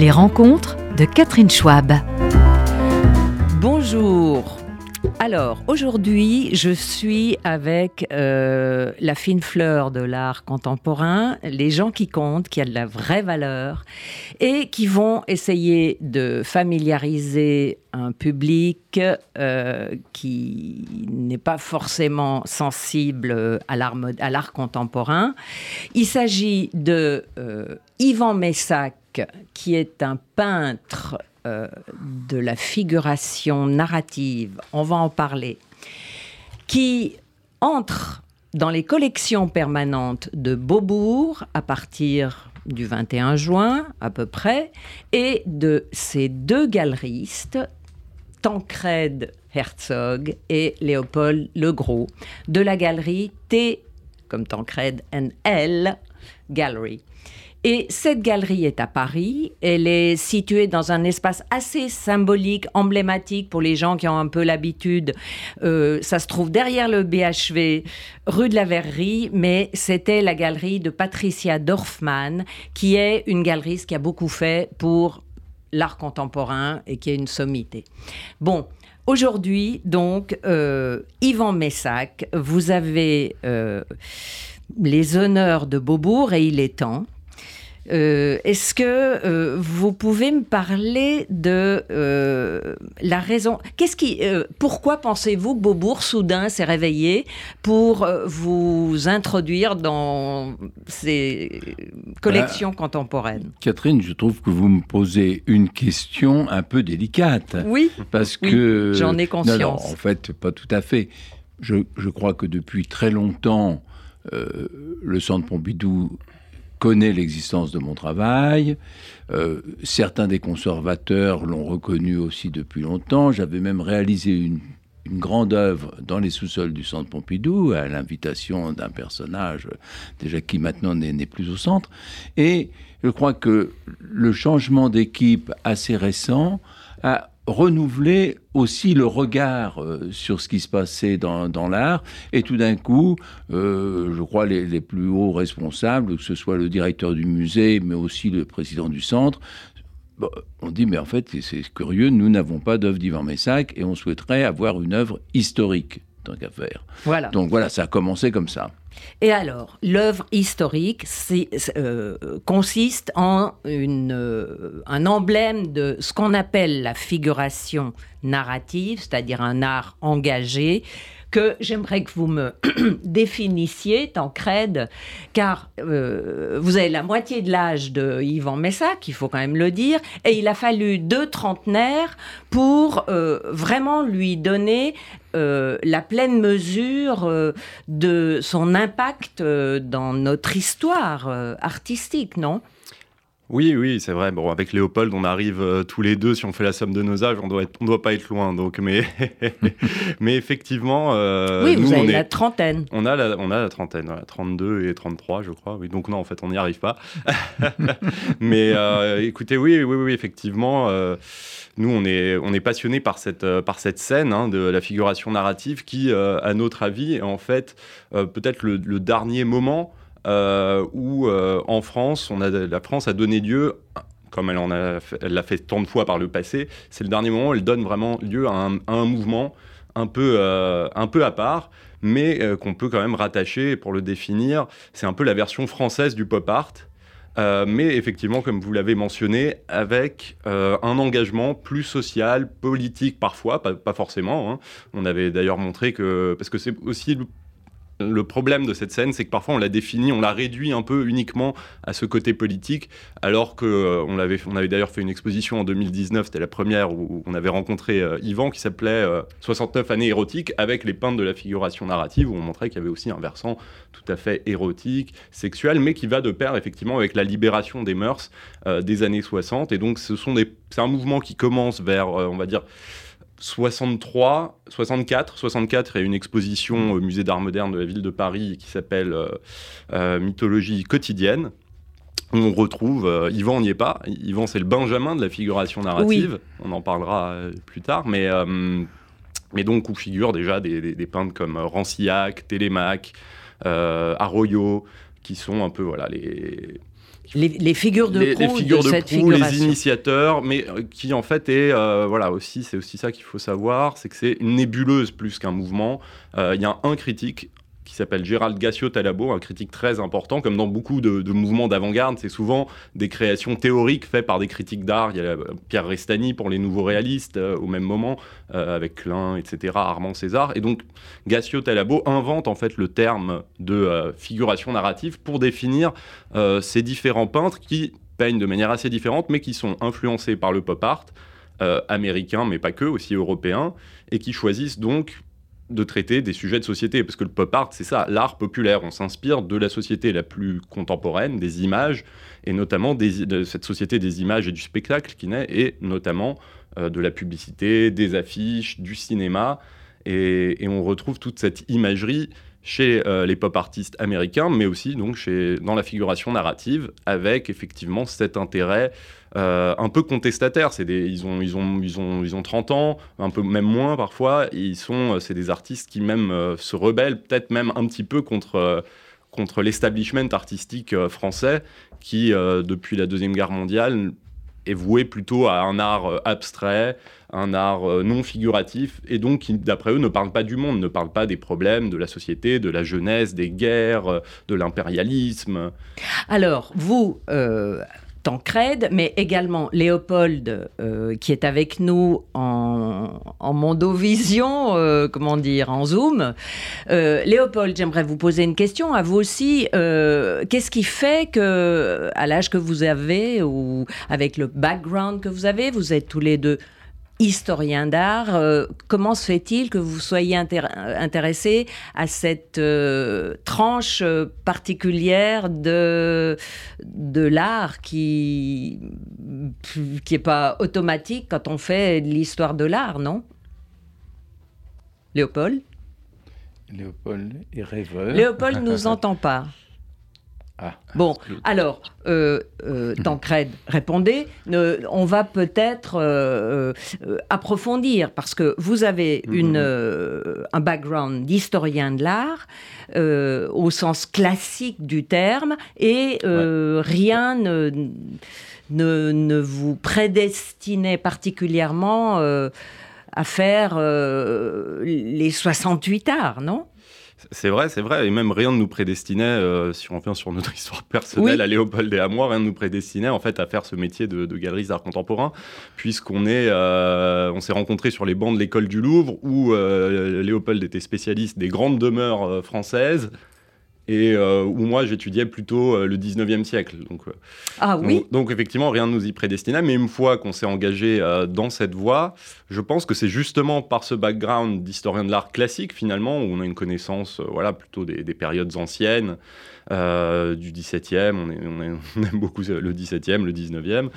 Les rencontres de Catherine Schwab. Bonjour. Alors, aujourd'hui, je suis avec euh, la fine fleur de l'art contemporain, les gens qui comptent, qui ont de la vraie valeur, et qui vont essayer de familiariser un public euh, qui n'est pas forcément sensible à l'art contemporain. Il s'agit de euh, Yvan Messac, qui est un peintre euh, de la figuration narrative, on va en parler, qui entre dans les collections permanentes de Beaubourg à partir du 21 juin à peu près, et de ces deux galeristes, Tancred Herzog et Léopold Legros, de la galerie T comme Tancred and L Gallery. Et cette galerie est à Paris. Elle est située dans un espace assez symbolique, emblématique pour les gens qui ont un peu l'habitude. Euh, ça se trouve derrière le BHV, rue de la Verrerie, mais c'était la galerie de Patricia Dorfman, qui est une galeriste qui a beaucoup fait pour l'art contemporain et qui est une sommité. Bon. Aujourd'hui, donc, euh, Yvan Messac, vous avez euh, les honneurs de Beaubourg et il est temps. Euh, est-ce que euh, vous pouvez me parler de euh, la raison Qu'est-ce qui, pourquoi pensez-vous que Beaubourg soudain s'est réveillé pour vous introduire dans ces collections contemporaines? Catherine, je trouve que vous me posez une question un peu délicate. Oui. Parce que j'en ai conscience. en fait, pas tout à fait. Je, je crois que depuis très longtemps, le Centre Pompidou connaît l'existence de mon travail. Euh, certains des conservateurs l'ont reconnu aussi depuis longtemps. J'avais même réalisé une, grande œuvre dans les sous-sols du Centre Pompidou, à l'invitation d'un personnage déjà qui maintenant n'est plus au centre. Et je crois que le changement d'équipe assez récent a renouveler aussi le regard euh, sur ce qui se passait dans, l'art. Et tout d'un coup, euh, je crois les, les, plus hauts responsables, que ce soit le directeur du musée, mais aussi le président du centre, on dit, mais en fait, c'est curieux, nous n'avons pas d'œuvre d'Ivan Messac et on souhaiterait avoir une œuvre historique, tant qu'à faire. Voilà. Donc voilà, ça a commencé comme ça. Et alors, l'œuvre historique euh, consiste en euh, un emblème de ce qu'on appelle la figuration narrative, c'est-à-dire un art engagé, que j'aimerais que vous me définissiez, Tancred, car euh, vous avez la moitié de l'âge de Yvan Messac, il faut quand même le dire, et il a fallu deux trentenaires pour euh, vraiment lui donner euh, la pleine mesure de son impact dans notre histoire artistique, non? Oui, oui, c'est vrai. Bon, avec Léopold, on arrive euh, tous les deux, si on fait la somme de nos âges, on doit on doit pas être loin. Donc, mais, mais effectivement, euh, oui, vous avez la trentaine. On a la, on a la trentaine, 32 et 33, je crois. Oui, donc non, en fait, on n'y arrive pas. mais euh, écoutez, oui, oui, oui, effectivement, nous, on est, on est passionné par cette, par cette scène hein, de la figuration narrative qui, à notre avis, est en fait peut-être le, le dernier moment où euh, en France, la France a donné lieu comme elle l'a fait tant de fois par le passé, c'est le dernier moment où elle donne vraiment lieu à un, mouvement un peu, euh, un peu à part, mais qu'on peut quand même rattacher pour le définir. C'est un peu la version française du pop art. mais effectivement, comme vous l'avez mentionné, avec un engagement plus social, politique parfois, pas, forcément. Hein. On avait d'ailleurs montré que, parce que c'est aussi le problème de cette scène, c'est que parfois on la définit, on la réduit un peu uniquement à ce côté politique, alors que euh, avait, d'ailleurs fait une exposition en 2019, c'était la première où on avait rencontré euh, Yvan qui s'appelait 69 euh, années érotiques avec les peintres de la figuration narrative où on montrait qu'il y avait aussi un versant tout à fait érotique, sexuel, mais qui va de pair effectivement avec la libération des mœurs des années 60. Et donc ce sont c'est un mouvement qui commence vers, on va dire 63, 64, 64, il y a une exposition au musée d'art moderne de la ville de Paris qui s'appelle euh, euh, Mythologie quotidienne. On retrouve, euh, Yvan n'y est pas, Yvan c'est le Benjamin de la figuration narrative, on en parlera plus tard, mais, mais donc où figurent déjà des, peintres comme Rancillac, Télémaque, Arroyo, qui sont un peu voilà, les, les, figures de les, proue, figures de, de, cette proue, les initiateurs, mais qui en fait est voilà aussi c'est aussi ça qu'il faut savoir, c'est que c'est une nébuleuse plus qu'un mouvement. Il y a un critique qui s'appelle Gérald Gassio Talabo, un critique très important, comme dans beaucoup de, mouvements d'avant-garde, c'est souvent des créations théoriques faites par des critiques d'art. Il y a Pierre Restani pour les nouveaux réalistes euh, au même moment, euh, avec Klein, etc., Armand César. Et donc Gassio Talabo invente en fait le terme de euh, figuration narrative pour définir ces différents peintres qui peignent de manière assez différente, mais qui sont influencés par le pop art. américain, mais pas que, aussi européen, et qui choisissent donc de traiter des sujets de société, parce que le pop art, c'est ça, l'art populaire. On s'inspire de la société la plus contemporaine, des images, et notamment de cette société des images et du spectacle qui naît, et notamment euh, de la publicité, des affiches, du cinéma, et, on retrouve toute cette imagerie chez euh, les pop artistes américains, mais aussi donc chez, dans la figuration narrative, avec effectivement cet intérêt euh, un peu contestataire. C'est des, ils, ont, ils, ont, ils, ont, ils ont 30 ans, un peu même moins parfois. ils sont, euh, c'est des artistes qui même se rebellent, peut-être même un petit peu contre contre l'establishment artistique français qui, depuis la Deuxième Guerre mondiale, est voué plutôt à un art abstrait, un art euh, non figuratif, et donc qui, d'après eux, ne parle pas du monde, ne parle pas des problèmes de la société, de la jeunesse, des guerres, euh, de l'impérialisme. Alors, vous, euh, Tancred, mais également Léopold, euh, qui est avec nous en, mondovision, comment dire, en Zoom. Léopold, j'aimerais vous poser une question à vous aussi. Qu'est-ce qui fait que, à l'âge que vous avez, ou avec le background que vous avez, vous êtes tous les deux historien d'art. Euh, comment se fait-il que vous soyez intéressé à cette euh, tranche euh, particulière de, de l'art qui n'est pas automatique quand on fait l'histoire de l'art, non? Léopold? Léopold est rêveur. Léopold ne nous entend pas. Ah. bon, alors, euh, euh, Tancred, répondez. on va peut-être euh, euh, approfondir parce que vous avez mm-hmm. une, un background d'historien de l'art au sens classique du terme et rien ne, ne, ne, vous prédestinait particulièrement à faire les 68 arts, non? C'est vrai, c'est vrai. Et même rien ne nous prédestinait, euh, si on revient sur notre histoire personnelle à Léopold et à moi, rien ne nous prédestinait en fait à faire ce métier de, de galeriste d'art contemporain, puisqu'on est, euh, on s'est rencontrés sur les bancs de l'école du Louvre où euh, Léopold était spécialiste des grandes demeures françaises et euh, où moi j'étudiais plutôt euh, le 19e siècle. Donc, euh, ah oui donc, effectivement, rien ne nous y prédestinait, mais une fois qu'on s'est engagé dans cette voie, je pense que c'est justement par ce background d'historien de l'art classique finalement, où on a une connaissance voilà, plutôt des, des périodes anciennes, du 17e, on, est, on, on, aime beaucoup le 17e, le 19e,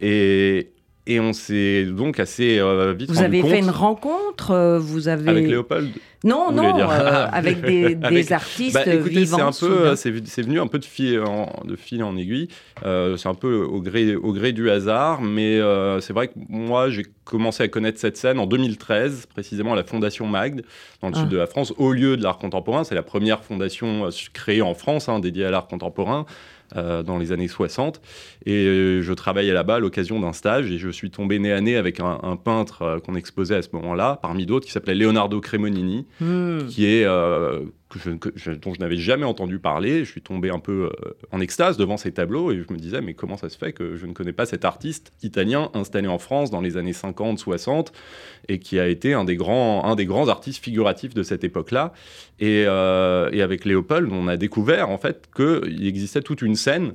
et, et on s'est donc assez euh, vite Vous avez fait une rencontre euh, vous avez... Avec Léopold Non, non, euh, avec des, artistes bah, écoutez, vivants. C'est un peu, c'est venu un peu de fil en, de fil en aiguille. c'est un peu au gré, au gré du hasard, mais c'est vrai que moi, j'ai commencé à connaître cette scène en 2013, précisément à la Fondation Magde, dans le sud ah. de la France, au lieu de l'art contemporain. C'est la première fondation créée en France hein, dédiée à l'art contemporain. Euh, dans les années 60. Et euh, je travaillais là-bas à l'occasion d'un stage et je suis tombé nez à nez avec un, peintre euh, qu'on exposait à ce moment-là, parmi d'autres, qui s'appelait Leonardo Cremonini, hmm. qui est dont je n'avais jamais entendu parler. Je suis tombé un peu euh, en extase devant ces tableaux et je me disais, mais comment ça se fait que je ne connais pas cet artiste italien installé en France dans les années 50, 60 et qui a été un des grands, un des grands artistes figuratifs de cette époque-là. Et, euh, avec Léopold, on a découvert en fait qu'il existait toute une scène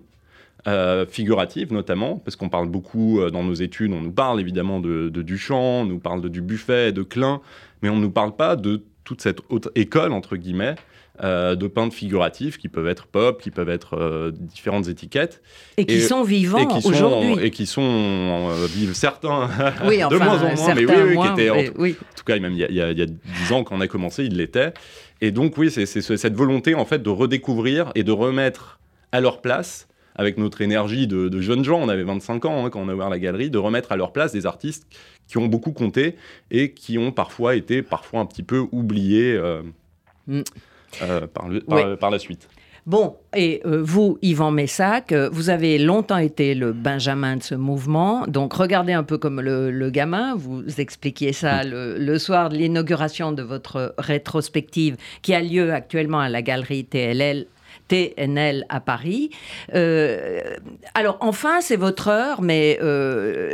euh, figurative notamment, parce qu'on parle beaucoup dans nos études, on nous parle évidemment de, de Duchamp, on nous parle de Dubuffet, de Klein, mais on ne nous parle pas de toute cette haute école, entre guillemets, euh, de peintres figuratifs qui peuvent être pop, qui peuvent être euh, différentes étiquettes. Et qui sont vivants aujourd'hui. Et qui sont, euh, vivent certains, de moins en moins, mais oui, qui étaient, en, tout cas, même il y a, dix ans, quand on a commencé, ils l'étaient. Et donc, oui, c'est cette volonté, en fait, de redécouvrir et de remettre à leur place avec notre énergie de, jeunes gens, on avait 25 ans hein, quand on a ouvert la galerie, de remettre à leur place des artistes qui ont beaucoup compté et qui ont parfois été parfois un petit peu oubliés euh, mm. euh, par, par, la suite. Bon, et euh, vous, Yvan Messac, euh, vous avez longtemps été le Benjamin de ce mouvement. Donc, regardez un peu comme le, gamin. Vous expliquiez ça le, soir de l'inauguration de votre rétrospective qui a lieu actuellement à la galerie TLL TNL à Paris. Euh, alors enfin, c'est votre heure, mais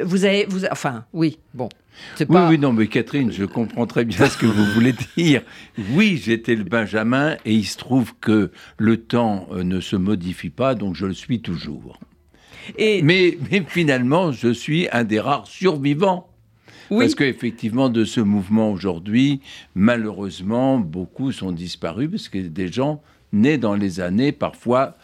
vous avez, vous, enfin, oui, bon, oui, oui, non, mais Catherine, je comprends très bien ce que vous voulez dire. Oui, j'étais le Benjamin et il se trouve que le temps euh, ne se modifie pas, donc je le suis toujours. Et... Mais, mais finalement, je suis un des rares survivants. Oui. Parce qu'effectivement, de ce mouvement aujourd'hui, malheureusement, beaucoup sont disparus parce que des gens nés dans les années parfois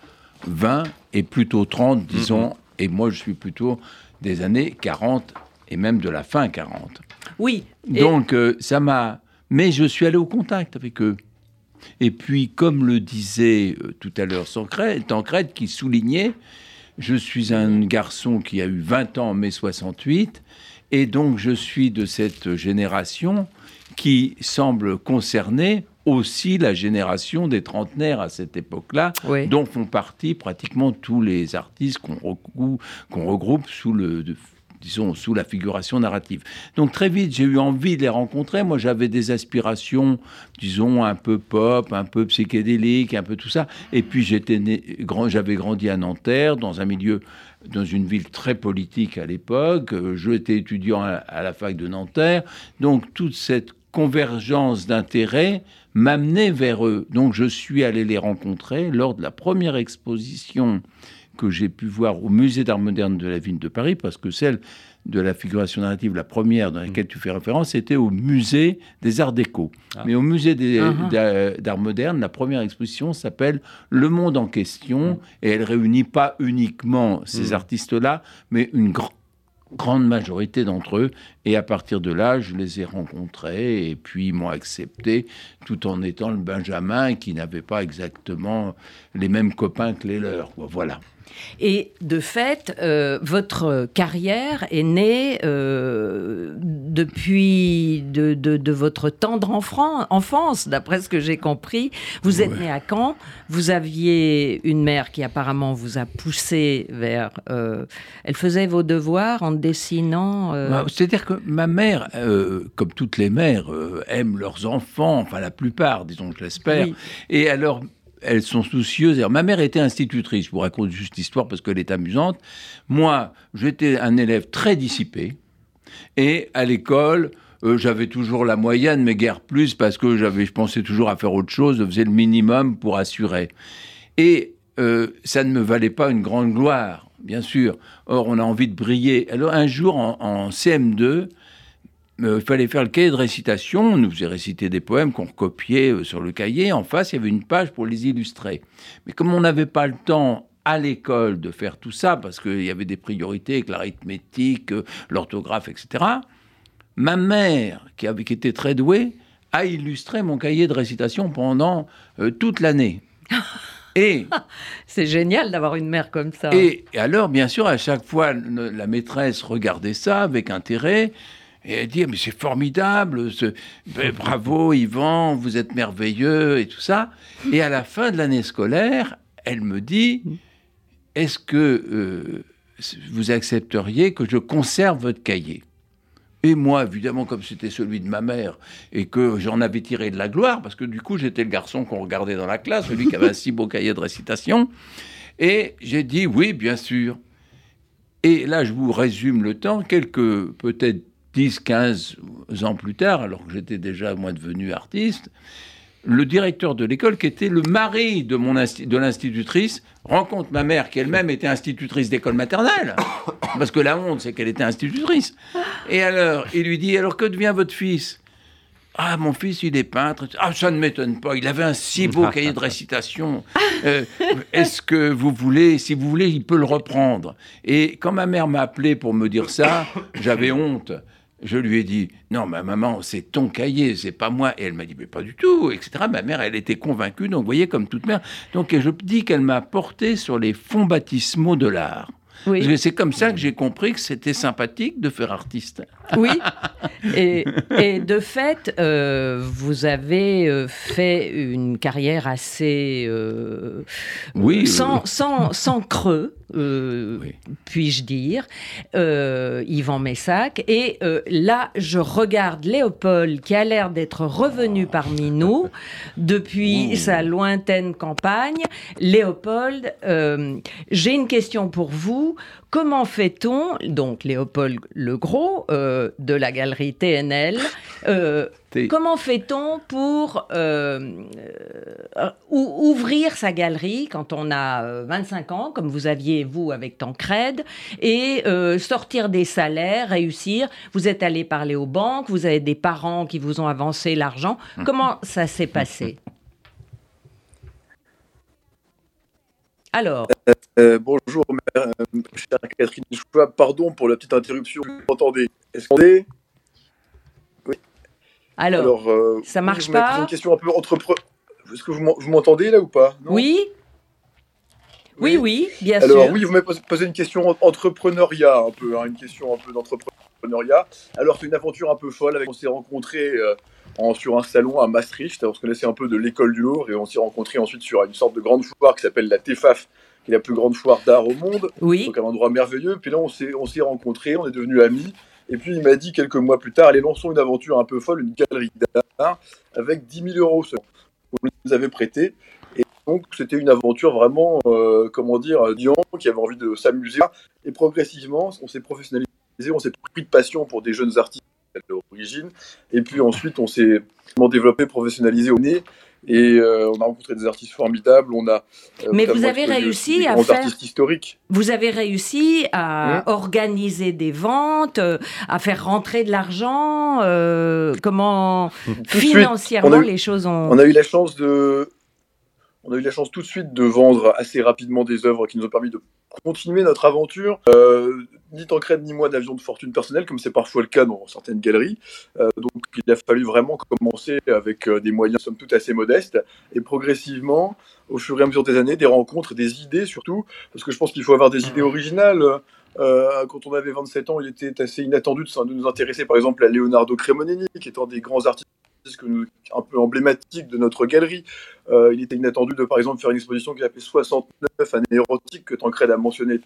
20 et plutôt 30, disons, mm-hmm. et moi je suis plutôt des années 40 et même de la fin 40. Oui. Donc euh, ça m'a... Mais je suis allé au contact avec eux. Et puis, comme le disait euh, tout à l'heure Tancred, qui soulignait, je suis un garçon qui a eu 20 ans en mai 68, et donc je suis de cette génération qui semble concerner aussi la génération des trentenaires à cette époque-là, dont font partie pratiquement tous les artistes qu'on regroupe, regroupe, sous le disons, sous la figuration narrative. Donc très vite, j'ai eu envie de les rencontrer. Moi, j'avais des aspirations, disons, un peu pop, un peu psychédélique, un peu tout ça. Et puis, j'étais grand, j'avais grandi à Nanterre, dans un milieu, dans une ville très politique à l'époque. J'étais étudiant à, à la fac de Nanterre. Donc, toute cette convergence d'intérêts m'amenait vers eux. Donc, je suis allé les rencontrer lors de la première exposition que j'ai pu voir au musée d'art moderne de la ville de Paris, parce que celle de la figuration narrative, la première dans laquelle tu fais référence, c'était au musée des arts déco. Ah. Mais au musée uh-huh. d'art moderne, la première exposition s'appelle Le monde en question, mm. et elle réunit pas uniquement ces mm. artistes-là, mais une grande majorité d'entre eux. Et à partir de là, je les ai rencontrés et puis ils m'ont accepté tout en étant le Benjamin qui n'avait pas exactement les mêmes copains que les leurs. Voilà. Et de fait, euh, votre carrière est née euh, depuis de, votre tendre enfance, d'après ce que j'ai compris. Vous êtes né à Caen, vous aviez une mère qui apparemment vous a poussé vers... Euh, elle faisait vos devoirs en dessinant... Bah, c'est-à-dire que ma mère, comme toutes les mères, aime leurs enfants, enfin la plupart, disons, je l'espère. Et alors, elles sont soucieuses. ma mère était institutrice, je vous raconte juste l'histoire parce qu'elle est amusante. Moi, j'étais un élève très dissipé. Et à l'école, euh, j'avais toujours la moyenne, mais guère plus, parce que j'avais, je pensais toujours à faire autre chose, je faisais le minimum pour assurer. Et euh, ça ne me valait pas une grande gloire, bien sûr. Or, on a envie de briller. Alors, un jour, en CM2, il fallait faire le cahier de récitation. On nous faisait réciter des poèmes qu'on recopiait euh, sur le cahier. En face, il y avait une page pour les illustrer. Mais comme on n'avait pas le temps à l'école de faire tout ça, parce qu'il y avait des priorités avec l'arithmétique, euh, l'orthographe, etc., ma mère, qui, avait, été très douée, a illustré mon cahier de récitation pendant euh, toute l'année. Et c'est génial d'avoir une mère comme ça. Et, et, alors, bien sûr, à chaque fois, la maîtresse regardait ça avec intérêt. Et dit, mais c'est formidable, ben, bravo Yvan, vous êtes merveilleux et tout ça. Et à la fin de l'année scolaire, elle me dit, est-ce que euh, vous accepteriez que je conserve votre cahier? Et moi, évidemment, comme c'était celui de ma mère, et que j'en avais tiré de la gloire, parce que du coup, j'étais le garçon qu'on regardait dans la classe, celui qui avait un si beau cahier de récitation, et j'ai dit oui, bien sûr. Et là, je vous résume le temps, quelques peut-être 10, 15 ans plus tard, alors que j'étais déjà moi devenu artiste, le directeur de l'école, qui était le mari de, mon de l'institutrice, rencontre ma mère, qui elle-même était institutrice d'école maternelle, parce que la honte, c'est qu'elle était institutrice. Et alors, il lui dit, alors que devient votre fils ah, mon fils, il est peintre. Ah, ça ne m'étonne pas. Il avait un si beau cahier de récitation. Euh, est-ce que vous voulez, si vous voulez, il peut le reprendre Et quand ma mère m'a appelé pour me dire ça, j'avais honte je lui ai dit non, ma maman, c'est ton cahier, c'est pas moi. Et elle m'a dit mais pas du tout, etc. Ma mère, elle était convaincue, donc vous voyez comme toute mère. Donc je dis qu'elle m'a porté sur les fonds baptismaux de l'art. Oui. C'est comme ça que j'ai compris que c'était sympathique de faire artiste. Oui. Et, et de fait, euh, vous avez euh, fait une carrière assez. Euh, oui. Sans, sans, sans creux. Euh, puis-je dire, Yvan Messac. Et là, je regarde Léopold qui a l'air d'être revenu parmi nous depuis sa lointaine campagne. Léopold, j'ai une question pour vous. Comment fait-on, donc Léopold Legros de la galerie TNL, comment fait-on pour ouvrir sa galerie quand on a 25 ans, comme vous aviez vous, avec Tancred, et euh, sortir des salaires, réussir? Vous êtes allé parler aux banques, vous avez des parents qui vous ont avancé l'argent. Comment ça s'est passé? Alors. Euh, euh, bonjour, chère Catherine Pardon pour la petite interruption. Vous m'entendez Est-ce qu'on est? Oui. Alors, ça marche pas une question un peu entrepreneur. Est-ce que vous m'entendez là ou pas? Oui. Oui, oui, bien sûr. Alors oui, vous m'avez posé une question entrepreneuriat, un peu, hein, une question un peu d'entrepreneuriat. Alors c'est une aventure un peu folle. Avec, on s'est rencontrés sur un salon à Maastricht. On se connaissait un peu de l'école du Louvre et on s'est rencontrés ensuite sur une sorte de grande foire qui s'appelle la TEFAF, qui est la plus grande foire d'art au monde. Oui. Donc un endroit merveilleux. Puis là on s'est on s'est rencontrés, on est devenus amis. Et puis il m'a dit quelques mois plus tard, allez lançons une aventure un peu folle, une galerie d'art avec 10 000 euros. On nous avait prêté. Donc c'était une aventure vraiment, euh, comment dire, Dion qui avait envie de s'amuser. Et progressivement, on s'est professionnalisé, on s'est pris de passion pour des jeunes artistes à l'origine. Et puis ensuite, on s'est développé, professionnalisé au nez. Et euh, on a rencontré des artistes formidables. On a. Euh, Mais vous avez réussi à faire. Artistes historiques. Vous avez réussi à mmh. organiser des ventes, à faire rentrer de l'argent. comment financièrement les choses ont. On a eu la chance de on a eu la chance tout de suite de vendre assez rapidement des œuvres qui nous ont permis de continuer notre aventure. Euh, ni Tancred ni moi n'avions de fortune personnelle, comme c'est parfois le cas dans certaines galeries. Euh, donc il a fallu vraiment commencer avec euh, des moyens somme toute assez modestes. Et progressivement, au fur et à mesure des années, des rencontres, des idées surtout, parce que je pense qu'il faut avoir des idées originales. quand on avait 27 ans, il était assez inattendu de, nous intéresser par exemple à Leonardo Cremonini, qui est un des grands artistes un peu emblématique de notre galerie. Euh, il était inattendu de, par exemple, faire une exposition qui s'appelait 69 années érotiques, que Tancred a mentionné,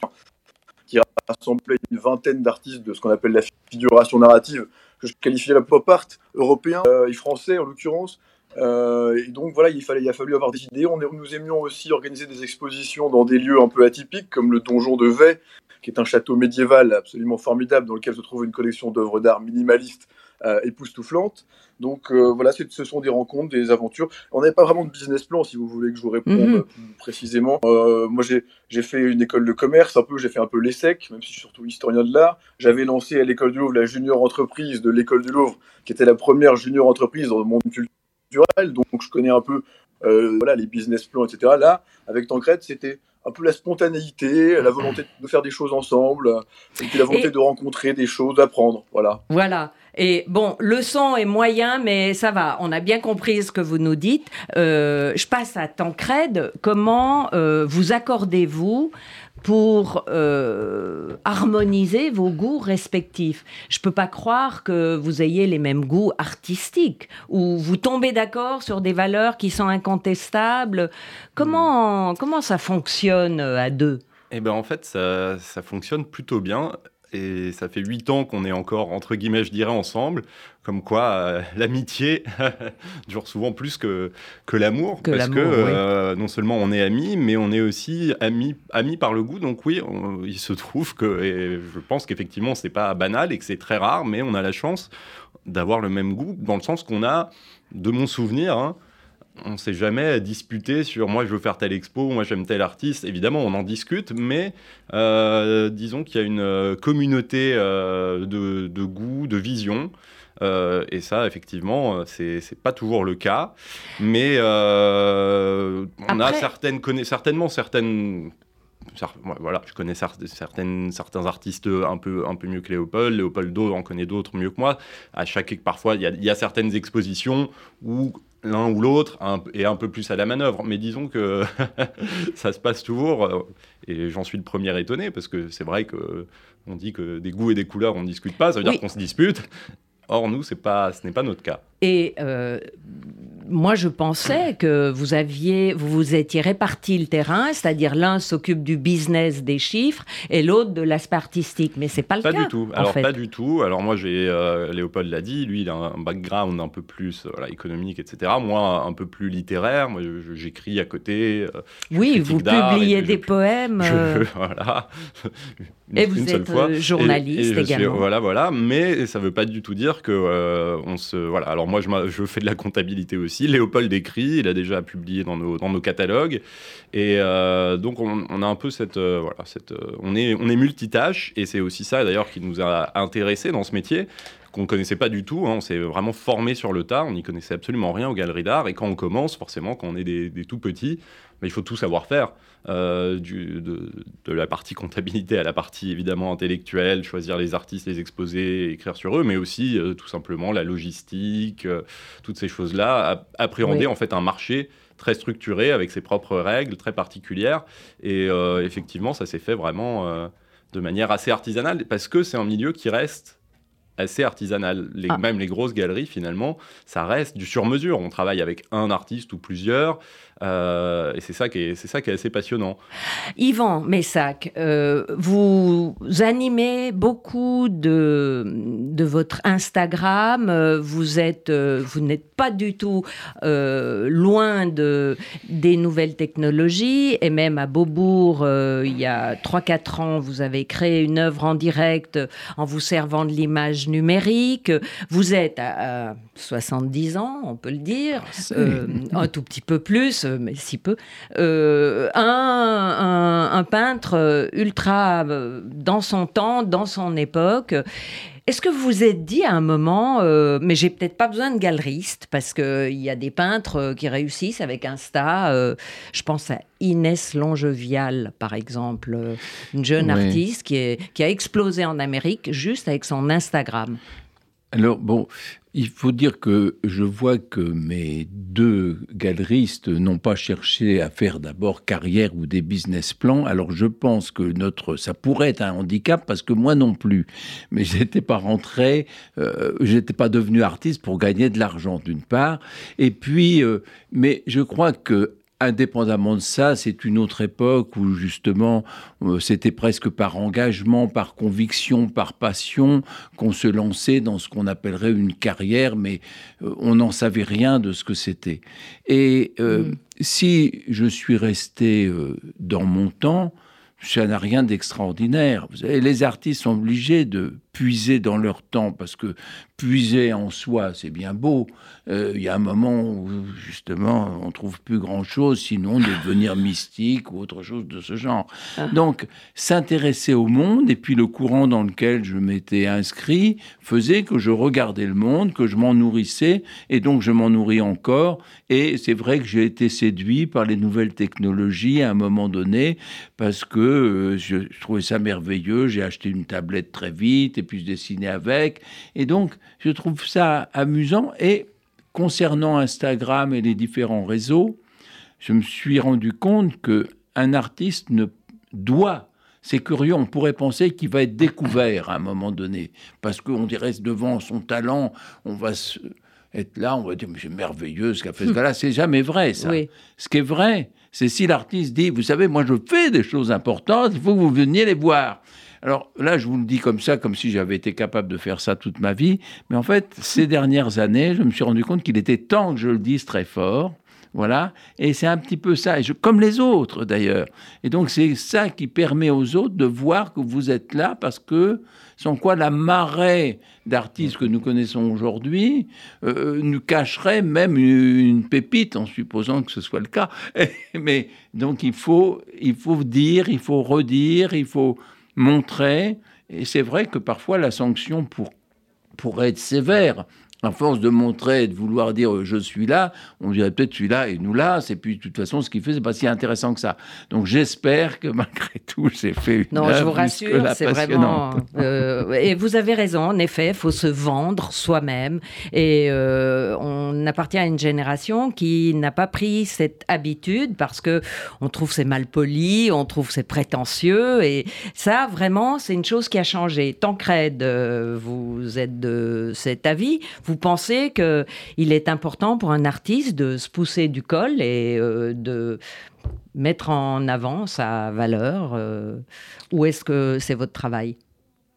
qui rassemblait une vingtaine d'artistes de ce qu'on appelle la figuration narrative, que je qualifiais la pop art européen euh, et français en l'occurrence. Euh, et donc voilà, il, a fallu avoir des idées. Nous aimions aussi organiser des expositions dans des lieux un peu atypiques, comme le donjon de Vey, qui est un château médiéval absolument formidable dans lequel se trouve une collection d'œuvres d'art minimalistes euh, époustouflantes. Donc euh, voilà, ce sont des rencontres, des aventures. On n'avait pas vraiment de business plan, si vous voulez que je vous réponde mhm. plus précisément. Euh, moi, j'ai fait une école de commerce, un peu, j'ai fait un peu l'ESSEC, même si je suis surtout historien de l'art. J'avais lancé à l'école du Louvre la junior entreprise de l'école du Louvre, qui était la première junior entreprise dans le monde culturel. Donc je connais un peu euh, voilà, les business plans, etc. Là, avec Tancred, c'était un peu la spontanéité, la volonté de faire des choses ensemble, et puis la volonté de rencontrer des choses, d'apprendre. Voilà. Voilà. Et bon, le son est moyen, mais ça va. On a bien compris ce que vous nous dites. Euh, je passe à Tancred. Comment euh, vous accordez-vous pour euh, harmoniser vos goûts respectifs. Je ne peux pas croire que vous ayez les mêmes goûts artistiques, ou vous tombez d'accord sur des valeurs qui sont incontestables. Comment, comment ça fonctionne à deux? Eh ben en fait, ça, ça fonctionne plutôt bien et ça fait huit ans qu'on est encore, entre guillemets, je dirais, ensemble. Comme quoi, euh, l'amitié dure souvent plus que, que l'amour. Parce que euh, non seulement on est amis, mais on est aussi amis, amis par le goût. Donc oui, il se trouve que, et je pense qu'effectivement, c'est pas banal et que c'est très rare, mais on a la chance d'avoir le même goût, dans le sens qu'on a, de mon souvenir, hein, on ne s'est jamais disputé sur moi je veux faire telle expo, moi j'aime tel artiste. Évidemment, on en discute, mais euh, disons qu'il y a une euh, communauté euh, de, de, goût, de vision. et ça, effectivement, c'est pas toujours le cas. Mais on a certaines, certainement certaines voilà, je connais certaines, certains artistes un peu, un peu mieux que Léopold. Léopoldo en connaît d'autres mieux que moi. À chaque, parfois, il y, y, a certaines expositions où l'un ou l'autre est un peu plus à la manœuvre. Mais disons que ça se passe toujours, euh, et j'en suis le premier étonné, parce que c'est vrai que on dit que des goûts et des couleurs, on ne discute pas, ça veut dire qu'on se dispute. Or, nous, pas, ce n'est pas notre cas. Et euh, moi, je pensais que vous aviez, vous vous étiez réparti le terrain, c'est-à-dire l'un s'occupe du business des chiffres et l'autre de l'aspect artistique. Mais c'est pas le cas. Pas du tout. Alors pas du tout. Alors moi, j'ai euh, Léopold l'a dit, lui, il a un background un peu plus euh, économique, etc. Moi, un peu plus littéraire. Moi, j'écris à côté. Euh, oui, vous publiez des poèmes. voilà. et vous êtes journaliste également. voilà, voilà. Mais ça ne veut pas du tout dire que on se. Voilà. Alors moi, je, je fais de la comptabilité aussi. Léopold écrit, il a déjà publié dans nos, dans nos catalogues. Et euh, donc, on, a un peu cette. Euh, voilà, cette euh, on, est, on est multitâche, et c'est aussi ça d'ailleurs qui nous a intéressés dans ce métier qu'on ne connaissait pas du tout. Hein. On s'est vraiment formé sur le tas. On n'y connaissait absolument rien aux galeries d'art. Et quand on commence, forcément, quand on est des, des tout petits, bah, il faut tout savoir faire. Euh, du, de, la partie comptabilité à la partie évidemment intellectuelle, choisir les artistes, les exposer, écrire sur eux, mais aussi euh, tout simplement la logistique, euh, toutes ces choses-là, appréhender en fait un marché très structuré avec ses propres règles très particulières. Et effectivement, ça s'est fait vraiment de manière assez artisanale parce que c'est un milieu qui reste assez artisanal. Les, ah. Même les grosses galeries, finalement, ça reste du sur-mesure. On travaille avec un artiste ou plusieurs. Euh, et c'est ça, qui est, c'est ça qui est assez passionnant. Yvan Messac, euh, vous animez beaucoup de, de votre Instagram. Euh, vous, êtes, vous n'êtes pas du tout loin de, des nouvelles technologies. Et même à Beaubourg, il y a 3-4 ans, vous avez créé une œuvre en direct en vous servant de l'image numérique. Vous êtes à, 70 ans, on peut le dire, un tout petit peu plus mais si peu, euh, un, un, peintre euh, ultra euh, dans son temps, dans son époque. Est-ce que vous vous êtes dit à un moment, mais j'ai peut-être pas besoin de galeriste, parce qu'il y a des peintres qui réussissent avec Insta. je pense à Inès Longevial, par exemple, une jeune artiste qui, est, qui a explosé en Amérique juste avec son Instagram. Alors, bon, il faut dire que je vois que mes deux galeristes n'ont pas cherché à faire d'abord carrière ou des business plans. Alors je pense que notre, ça pourrait être un handicap parce que moi non plus. Mais j'étais pas rentré, euh, j'étais pas devenu artiste pour gagner de l'argent d'une part. Et puis, euh, mais je crois que Indépendamment de ça, c'est une autre époque où justement euh, c'était presque par engagement, par conviction, par passion qu'on se lançait dans ce qu'on appellerait une carrière, mais euh, on n'en savait rien de ce que c'était. Et euh, mm. si je suis resté dans mon temps, ça n'a rien d'extraordinaire. les artistes sont obligés de puiser dans leur temps, parce que puiser en soi, c'est bien beau. Euh, il y a un moment où, justement, on trouve plus grand-chose, sinon de devenir mystique ou autre chose de ce genre. Ah. Donc, s'intéresser au monde, et puis le courant dans lequel je m'étais inscrit, faisait que je regardais le monde, que je m'en nourrissais, et donc je m'en nourris encore. Et c'est vrai que j'ai été séduit par les nouvelles technologies à un moment donné, parce que euh, je, je trouvais ça merveilleux. J'ai acheté une tablette très vite, et puis dessiner avec. Et donc, je trouve ça amusant. Et concernant Instagram et les différents réseaux, je me suis rendu compte que un artiste ne doit c'est curieux, on pourrait penser qu'il va être découvert à un moment donné, parce qu'on dirait devant son talent, on va être là, on va dire, mais c'est merveilleux ce qu'a fait ce gars-là. C'est jamais vrai, ça. Ce qui est vrai, c'est si l'artiste dit, vous savez, moi je fais des choses importantes, il faut que vous veniez les voir. Alors là, je vous le dis comme ça, comme si j'avais été capable de faire ça toute ma vie. Mais en fait, ces dernières années, je me suis rendu compte qu'il était temps que je le dise très fort. Voilà. Et c'est un petit peu ça. Et je, comme les autres, d'ailleurs. Et donc, c'est ça qui permet aux autres de voir que vous êtes là parce que, sans quoi la marée d'artistes que nous connaissons aujourd'hui euh, nous cacherait même une, pépite, en supposant que ce soit le cas. Mais donc, il faut, il faut dire, il faut redire, il faut montrer, et c'est vrai que parfois la sanction pour, pourrait être sévère, à force de montrer et de vouloir dire euh, je suis là, on dirait peut-être celui-là et nous là. C'est puis de toute façon ce qu'il fait, c'est pas si intéressant que ça. Donc j'espère que malgré tout, j'ai fait une Non, je vous rassure, c'est vraiment. Euh, et vous avez raison, en effet, il faut se vendre soi-même. Et euh, on appartient à une génération qui n'a pas pris cette habitude parce que on trouve c'est mal poli, on trouve c'est prétentieux. Et ça, vraiment, c'est une chose qui a changé. Tancred, vous êtes de cet avis vous pensez qu'il est important pour un artiste de se pousser du col et euh, de mettre en avant sa valeur euh, Ou est-ce que c'est votre travail?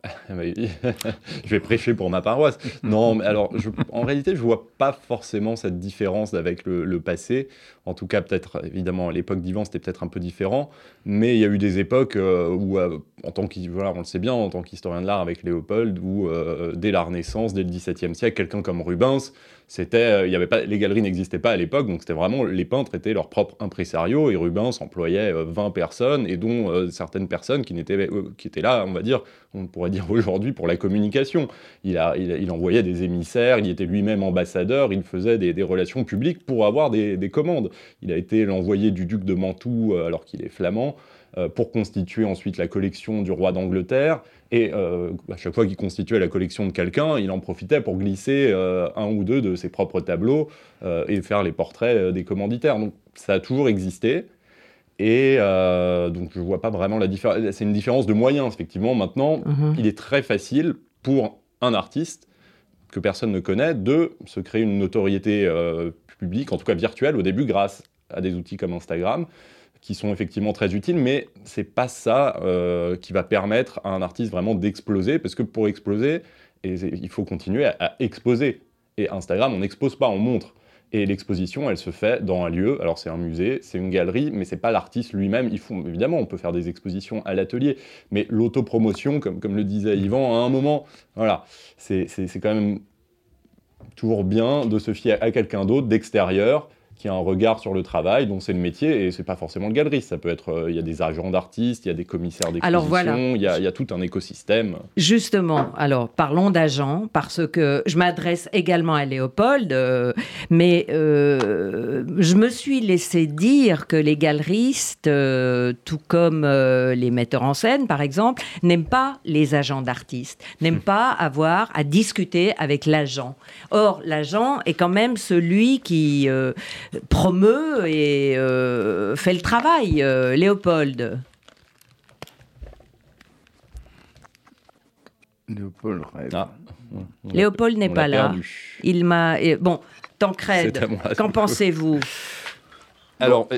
je vais prêcher pour ma paroisse. Non, mais alors, en réalité, je vois pas forcément cette différence avec le, passé. En tout cas, peut-être, évidemment, à l'époque d'Ivan, c'était peut-être un peu différent. Mais il y a eu des époques euh, où, euh, en tant on le sait bien, en tant qu'historien de l'art avec Léopold, où euh, dès la Renaissance, dès le XVIIe siècle, quelqu'un comme Rubens, c'était, il y avait pas, les galeries n'existaient pas à l'époque, donc c'était vraiment, les peintres étaient leurs propres impresarios, et Rubens employait 20 personnes, et dont certaines personnes qui, n'étaient, qui étaient là, on va dire, on pourrait dire aujourd'hui, pour la communication. Il, a, il, envoyait des émissaires, il était lui-même ambassadeur, il faisait des, relations publiques pour avoir des, des commandes. Il a été l'envoyé du duc de Mantoue, alors qu'il est flamand, euh, pour constituer ensuite la collection du roi d'Angleterre. Et euh, à chaque fois qu'il constituait la collection de quelqu'un, il en profitait pour glisser euh, un ou deux de ses propres tableaux et faire les portraits des commanditaires. Donc ça a toujours existé. Et donc je ne vois pas vraiment la différence. C'est une différence de moyens, effectivement. Maintenant, mhm. il est très facile pour un artiste que personne ne connaît de se créer une notoriété publique, en tout cas virtuelle au début, grâce à des outils comme Instagram qui sont effectivement très utiles, mais c'est pas ça euh, qui va permettre à un artiste vraiment d'exploser, parce que pour exploser, il faut continuer à, exposer. Et Instagram, on n'expose pas, on montre. Et l'exposition, elle se fait dans un lieu. Alors c'est un musée, c'est une galerie, mais c'est pas l'artiste lui-même. Il faut évidemment, on peut faire des expositions à l'atelier, mais l'autopromotion, comme, comme le disait Yvan, à un moment, voilà, c'est quand même toujours bien de se fier à quelqu'un d'autre d'extérieur qui a un regard sur le travail, dont c'est le métier, et c'est pas forcément le galeriste. Ça peut être, euh, il y a des agents d'artistes, il y a des commissaires d'exposition, voilà. il, y a, tout un écosystème. Justement, alors parlons d'agents, parce que je m'adresse également à Léopold, euh, mais euh, je me suis laissé dire que les galeristes, tout comme les metteurs en scène, par exemple, n'aiment pas les agents d'artistes, n'aiment pas avoir à discuter avec l'agent. Or, l'agent est quand même celui qui promeut et euh, fait le travail, euh, Léopold. Léopold ah. Léopold n'est pas là. Il m'a. Bon, Tancred, qu'en pensez-vous? Alors,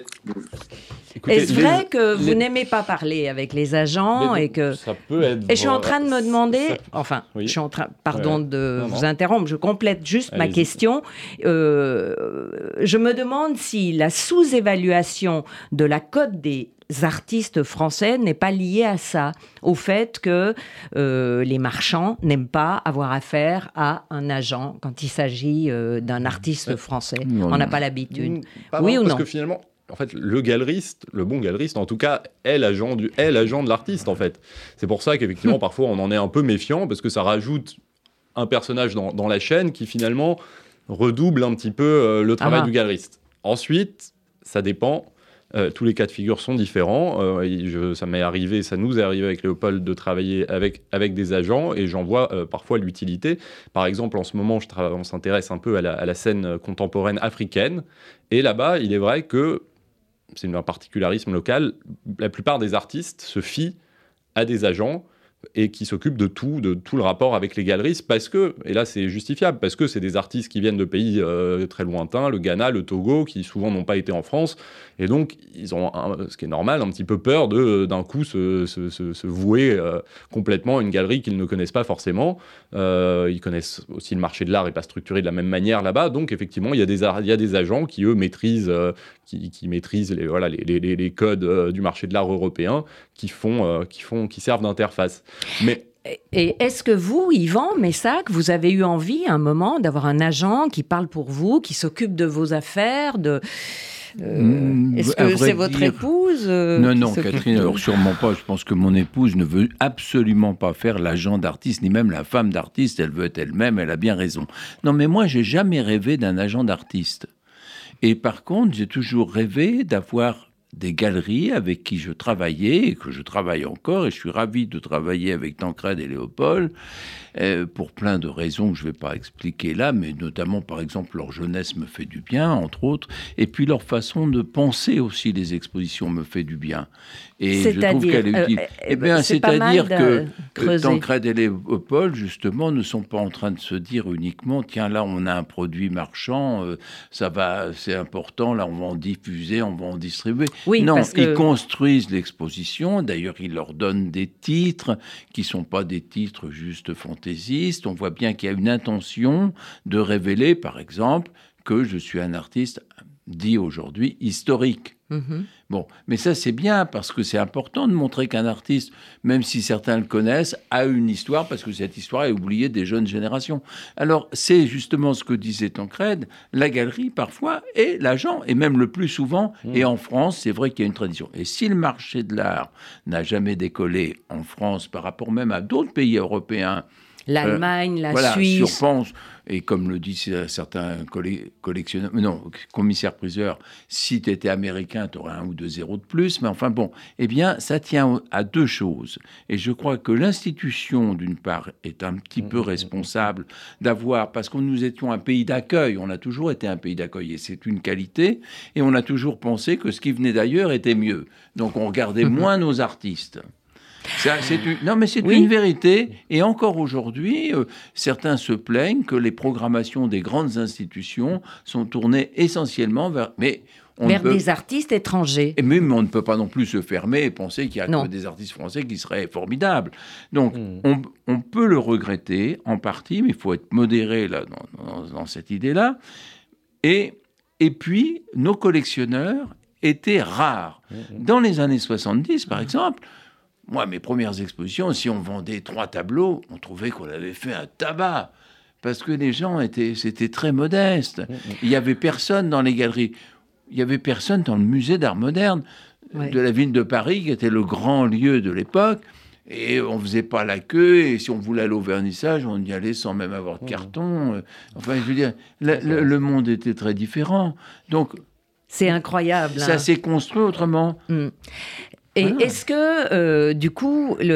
est-ce vrai que vous n'aimez pas parler avec les agents et que ça peut être et je suis en train de me demander, enfin, je suis en train, pardon de vous interrompre, je complète juste ma question. Euh, je me demande si la sous-évaluation de la cote des artistes français n'est pas liée à ça, au fait que euh, les marchands n'aiment pas avoir affaire à un agent quand il s'agit euh, d'un artiste français. On n'a pas l'habitude. Oui ou non Parce que finalement, en fait, le galeriste, le bon galeriste, en tout cas, est l'agent, du, est l'agent de l'artiste, en fait. C'est pour ça qu'effectivement, parfois, on en est un peu méfiant, parce que ça rajoute un personnage dans, la chaîne qui, finalement, redouble un petit peu euh, le travail ah. du galeriste. Ensuite, ça dépend. Euh, tous les cas de figure sont différents. Euh, ça m'est arrivé, ça nous est arrivé avec Léopold de travailler avec, avec des agents et j'en vois parfois l'utilité. Par exemple, en ce moment, je on s'intéresse un peu à la, à la, scène contemporaine africaine. Et là-bas, il est vrai que c'est un particularisme local, la plupart des artistes se fient à des agents et qui s'occupent de tout, de tout le rapport avec les galeries, parce que, et là c'est justifiable, parce que c'est des artistes qui viennent de pays euh, très lointains, le Ghana, le Togo, qui souvent n'ont pas été en France, et donc ils ont, ce qui est normal, un petit peu peur de d'un coup se, se, se, vouer euh, complètement à une galerie qu'ils ne connaissent pas forcément. Euh, ils connaissent aussi le marché de l'art et pas structuré de la même manière là-bas, donc effectivement il y a des, y a des agents qui eux maîtrisent, qui, qui, maîtrisent les, voilà, les, les, les codes du marché de l'art européen, qui font, qui font, qui servent d'interface. Mais et est-ce que vous, Yvan Messac, vous avez eu envie à un moment d'avoir un agent qui parle pour vous, qui s'occupe de vos affaires, de Mm, Est-ce que c'est votre épouse euh, Non, non, Catherine, alors sûrement pas. Je pense que mon épouse ne veut absolument pas faire l'agent d'artiste, ni même la femme d'artiste. Elle veut être elle-même, elle a bien raison. Non, mais moi, j'ai jamais rêvé d'un agent d'artiste. Et par contre, j'ai toujours rêvé d'avoir des galeries avec qui je travaillais et que je travaille encore. Et je suis ravi de travailler avec Tancred et Léopold euh, pour plein de raisons que je ne vais pas expliquer là, mais notamment, par exemple, leur jeunesse me fait du bien, entre autres. Et puis leur façon de penser aussi les expositions me fait du bien. Et je trouve qu'elle est utile. euh, Eh bien, c'est-à-dire de que creuser. Tancred et Léopold, justement, ne sont pas en train de se dire uniquement, tiens, là, on a un produit marchand, euh, ça va, c'est important, là, on va en diffuser, on va en distribuer. Oui, non, parce que- ils construisent l'exposition. D'ailleurs, ils leur donnent des titres qui sont pas des titres juste fantaisistes. On voit bien qu'il y a une intention de révéler, par exemple, que je suis un artiste dit aujourd'hui historique. Mhm. Bon, mais ça c'est bien parce que c'est important de montrer qu'un artiste, même si certains le connaissent, a une histoire parce que cette histoire est oubliée des jeunes générations. Alors c'est justement ce que disait Tancred, la galerie parfois et l'agent, et même le plus souvent, et en France c'est vrai qu'il y a une tradition. Et si le marché de l'art n'a jamais décollé en France par rapport même à d'autres pays européens, L'Allemagne, la voilà, Suisse. surpense, et comme le disent certains colle- collectionneurs, non, commissaires-priseurs, si tu étais américain, tu aurais un ou deux zéros de plus, mais enfin bon, eh bien, ça tient à deux choses. Et je crois que l'institution, d'une part, est un petit peu responsable d'avoir, parce que nous étions un pays d'accueil, on a toujours été un pays d'accueil, et c'est une qualité, et on a toujours pensé que ce qui venait d'ailleurs était mieux. Donc on regardait moins nos artistes. Ça, c'est une- Non, mais c'est Oui. une vérité. Et encore aujourd'hui, euh, certains se plaignent que les programmations des grandes institutions sont tournées essentiellement vers. Mais on vers peut... des artistes étrangers. Et même on ne peut pas non plus se fermer et penser qu'il y a Non. que des artistes français qui seraient formidables. Donc, Mm. on, on peut le regretter en partie, mais il faut être modéré là, dans, dans- dans cette idée-là. Et, et puis, nos collectionneurs étaient rares. Dans les années 70, par exemple, moi, mes premières expositions, si on vendait trois tableaux, on trouvait qu'on avait fait un tabac. Parce que les gens étaient, c'était très modeste. Il y avait personne dans les galeries. Il y avait personne dans le musée d'art moderne Ouais. de la ville de Paris, qui était le grand lieu de l'époque. Et on faisait pas la queue. Et si on voulait aller au vernissage, on y allait sans même avoir de carton. Euh, Enfin, je veux dire, la- le, le monde était très différent. Donc, C'est incroyable. ça hein. s'est construit autrement. Mm. Et Voilà. est-ce que, euh, du coup, il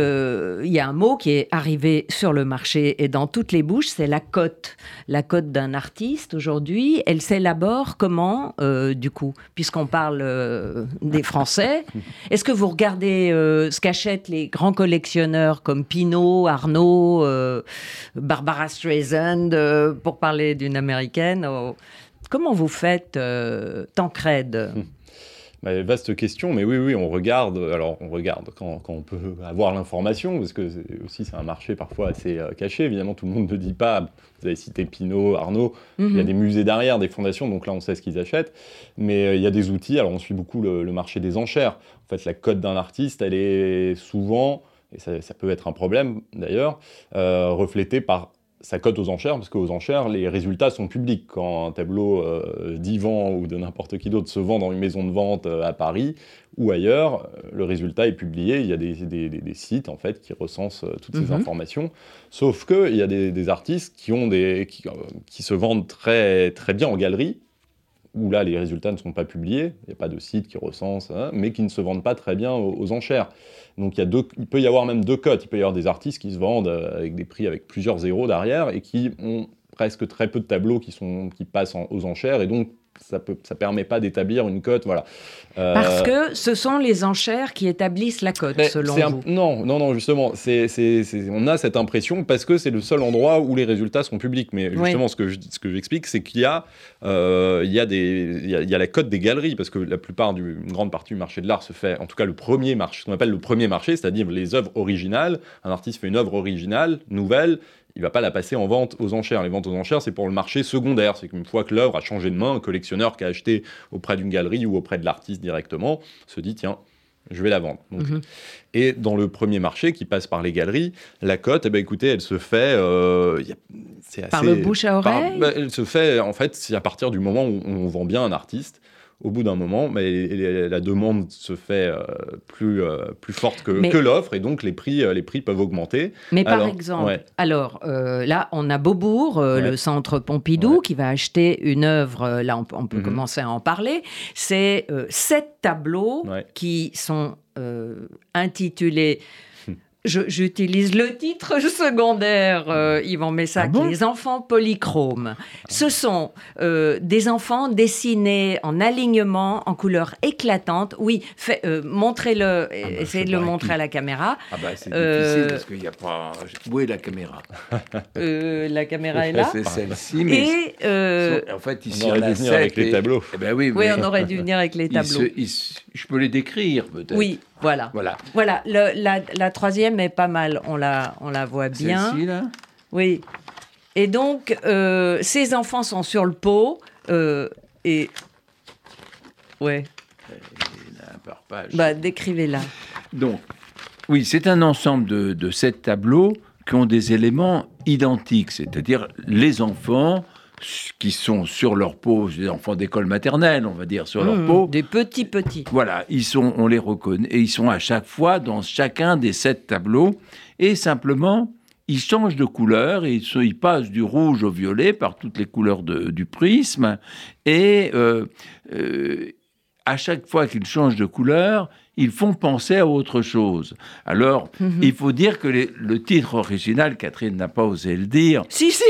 y a un mot qui est arrivé sur le marché et dans toutes les bouches, c'est la cote. La cote d'un artiste, aujourd'hui, elle s'élabore comment, euh, du coup? Puisqu'on parle euh, des Français, est-ce que vous regardez ce qu'achètent les grands collectionneurs comme Pinault, Arnaud, Barbara Streisand, pour parler d'une américaine oh, Comment vous faites, Tancred? Bah, vaste question, mais oui, oui, on regarde. Alors, on regarde quand, quand on peut avoir l'information, parce que c'est- aussi c'est un marché parfois assez euh, caché. Évidemment, tout le monde ne dit pas. Vous avez cité Pinot, Arnaud. Il y a Mhm. des musées derrière, des fondations, donc là, on sait ce qu'ils achètent. Mais euh, il y a des outils. Alors, on suit beaucoup le, le marché des enchères. En fait, la cote d'un artiste, elle est souvent, et ça, ça peut être un problème d'ailleurs, euh, reflétée par sa cote aux enchères, parce qu'aux enchères, les résultats sont publics. Quand un tableau euh, d'Ivan ou de n'importe qui d'autre se vend dans une maison de vente euh, à Paris ou ailleurs, euh, le résultat est publié. Il y a des, des- des- des sites en fait qui recensent euh, toutes ces Mhm. informations. Sauf qu'il y a des, des artistes qui, ont des, qui, qui se vendent très, très bien en galerie, où là les résultats ne sont pas publiés, il n'y a pas de site qui recense, hein, mais qui ne se vendent pas très bien aux, enchères. Donc il, peut y avoir même deux cotes, il peut y avoir des artistes qui se vendent euh, avec des prix avec plusieurs zéros derrière et qui ont presque très peu de tableaux qui, passent en- aux enchères et donc ça ne ça permet pas d'établir une cote. Voilà. Euh, Parce que ce sont les enchères qui établissent la cote, selon un- vous. Non, non, non, justement, c'est, c'est- c'est- on a cette impression parce que c'est le seul endroit où les résultats sont publics. Mais Oui. justement, ce que, je, ce que j'explique, c'est qu'il y a, euh, il y, a des, il y, a, il y a la cote des galeries, parce que la plupart, du, une grande partie du marché de l'art se fait, en tout cas le premier marché, ce qu'on appelle le premier marché, c'est-à-dire les œuvres originales. Un artiste fait une œuvre originale, nouvelle, il va pas la passer en vente aux enchères. Les ventes aux enchères, c'est pour le marché secondaire. C'est qu'une fois que l'œuvre a changé de main, un collectionneur qui a acheté auprès d'une galerie ou auprès de l'artiste directement se dit tiens, je vais la vendre. Donc, Mhm. Et dans le premier marché qui passe par les galeries, la cote, eh ben, écoutez, elle se fait. euh, a- Par assez- le bouche à par- oreille? bah, Elle se fait, en fait, c'est à partir du moment où on vend bien un artiste. Au bout d'un moment, mais la demande se fait euh, plus, euh, plus forte que, que l'offre, et donc les prix, euh, les prix peuvent augmenter. Mais par exemple, ouais. alors euh, là, on a Beaubourg, euh, Ouais. le centre Pompidou, Ouais. qui va acheter une œuvre. Là, on, peut- on peut Mhm. commencer à en parler. C'est euh, sept tableaux qui sont intitulés. J'utilise le titre secondaire, euh, Yvan Messac, Ah bon Les enfants polychromes. Ce sont euh, des enfants dessinés en alignement, en couleurs éclatantes. Oui, euh, montrez-le, bah, essayez je de le montrer qui. à la caméra. Ah bah c'est Euh, difficile parce qu'il n'y a pas... Où est la caméra? Euh, la caméra est là. C'est celle-ci, mais... Et euh, En fait, ici, aurait on a dû venir avec les tableaux. Eh ben oui, on aurait dû venir avec les tableaux. se- ils se- je peux les décrire peut-être. Oui, voilà. Voilà. Voilà, le- la, la troisième est pas mal, on la, on la voit bien. Celle-ci là. Oui. Et donc, euh, ces enfants sont sur le pot euh, et. Ouais, bah décrivez-la. Donc, oui, c'est un ensemble de, de sept tableaux qui ont des éléments identiques, c'est-à-dire les enfants qui sont sur leur peau, des enfants d'école maternelle, on va dire, sur leur Mmh, peau. Des petits petits. Voilà, ils sont, on les reconnaît, et ils sont à chaque fois dans chacun des sept tableaux, et simplement, ils changent de couleur, et ils, se- ils passent du rouge au violet par toutes les couleurs de- du prisme, et euh, euh, à chaque fois qu'ils changent de couleur, ils font penser à autre chose. Alors, Mhm. il faut dire que les- le titre original, Catherine n'a pas osé le dire, Si, si.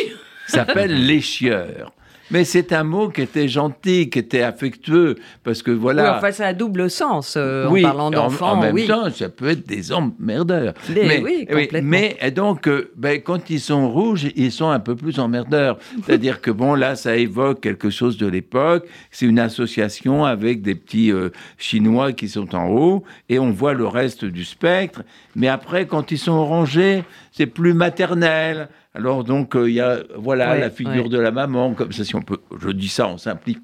S'appelle les chieurs. Mais c'est un mot qui était gentil, qui était affectueux, parce que voilà. Oui, enfin, ça a double sens euh, Oui, en parlant d'enfants. En, même oui. temps, ça peut être des emmerdeurs. Mais, oui, complètement. mais et donc, euh, ben, quand ils sont rouges, ils sont un peu plus emmerdeurs. C'est-à-dire que bon, là, ça évoque quelque chose de l'époque. C'est une association avec des petits euh, Chinois qui sont en haut, et on voit le reste du spectre. Mais après, quand ils sont orangés, c'est plus maternel. Alors donc, euh, il y a voilà Ouais, la figure ouais. de la maman, comme ça, si on peut. Je dis ça en simplifiant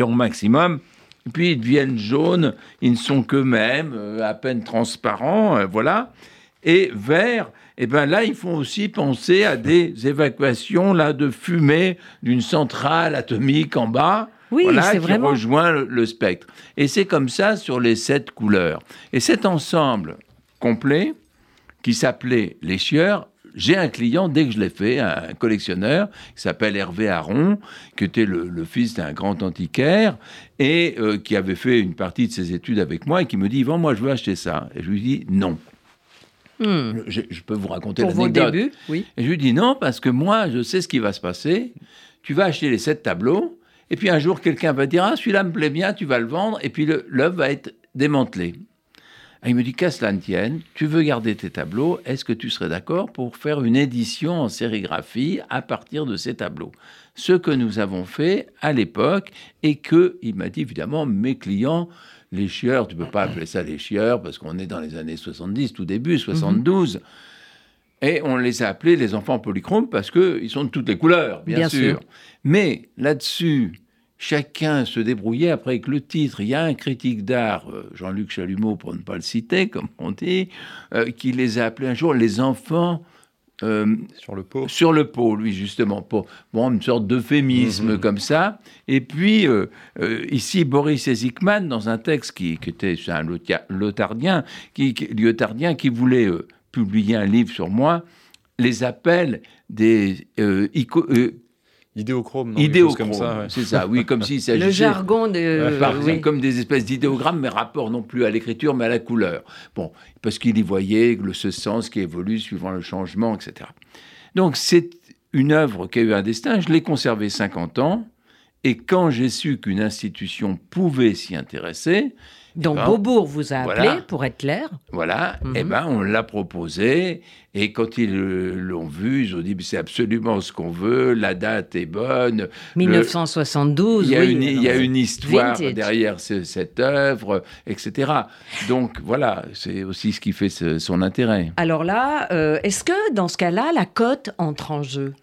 au maximum. Et puis ils deviennent jaunes, ils ne sont qu'eux-mêmes, euh, à peine transparents, euh, voilà. Et verts, et ben là, ils font aussi penser à des évacuations là de fumée d'une centrale atomique en bas. Oui, voilà, qui vraiment. rejoint le, le spectre. Et c'est comme ça sur les sept couleurs. Et cet ensemble complet, qui s'appelait Les Chieurs, j'ai un client, dès que je l'ai fait, un collectionneur, qui s'appelle Hervé Aron, qui était le, le fils d'un grand antiquaire, et euh, qui avait fait une partie de ses études avec moi, et qui me dit, Yvan, moi je veux acheter ça. Et je lui dis, non. Hmm. Je, je peux vous raconter Pour vos l'anecdote. débuts, oui. Et je lui dis non, parce que moi, je sais ce qui va se passer. Tu vas acheter les sept tableaux, et puis un jour, quelqu'un va dire Ah, celui-là me plaît bien, tu vas le vendre, et puis le- l'œuvre va être démantelée. Et il me dit Qu'à cela ne tienne, tu veux garder tes tableaux, est-ce que tu serais d'accord pour faire une édition en sérigraphie à partir de ces tableaux? Ce que nous avons fait à l'époque, et que, il m'a dit évidemment, mes clients, les chieurs, tu peux pas appeler ça les chieurs, parce qu'on est dans les années 70, tout début, 72. Et on les a appelés les enfants polychromes parce qu'ils sont de toutes les couleurs, bien, Bien sûr. sûr. Mais là-dessus, chacun se débrouillait après avec le titre. Il y a un critique d'art, euh, Jean-Luc Chalumeau, pour ne pas le citer, comme on dit, euh, qui les a appelés un jour les enfants euh, Sur le pot. sur le pot, lui, justement, pour bon, une sorte d'euphémisme Mhm. comme ça. Et puis, euh, ici, Boris Ezikman, dans un texte qui, qui était un Lothardien, qui, qui- voulait publier un livre sur moi, les appelle des euh, ico- euh, Idéochrome, non, comme ça. ouais. C'est ça, oui, comme s'il Le s'agissait jargon de. par oui. comme des espèces d'idéogrammes, mais rapport non plus à l'écriture, mais à la couleur. Bon, parce qu'il y voyait le, ce sens qui évolue suivant le changement, etc. Donc, c'est une œuvre qui a eu un destin. Je l'ai conservée 50 ans. Et quand j'ai su qu'une institution pouvait s'y intéresser, Donc. Beaubourg vous a appelé, Voilà. pour être clair. voilà, Mhm. eh ben, on l'a proposé. Et quand ils l'ont vu, ils ont dit c'est absolument ce qu'on veut, la date est bonne, 1972, Il y a, oui. une, il y a une histoire Vintage. derrière ce- cette œuvre, etc. Donc voilà, c'est aussi ce qui fait ce- son intérêt. Alors là, euh, est-ce que dans ce cas-là, la cote entre en jeu?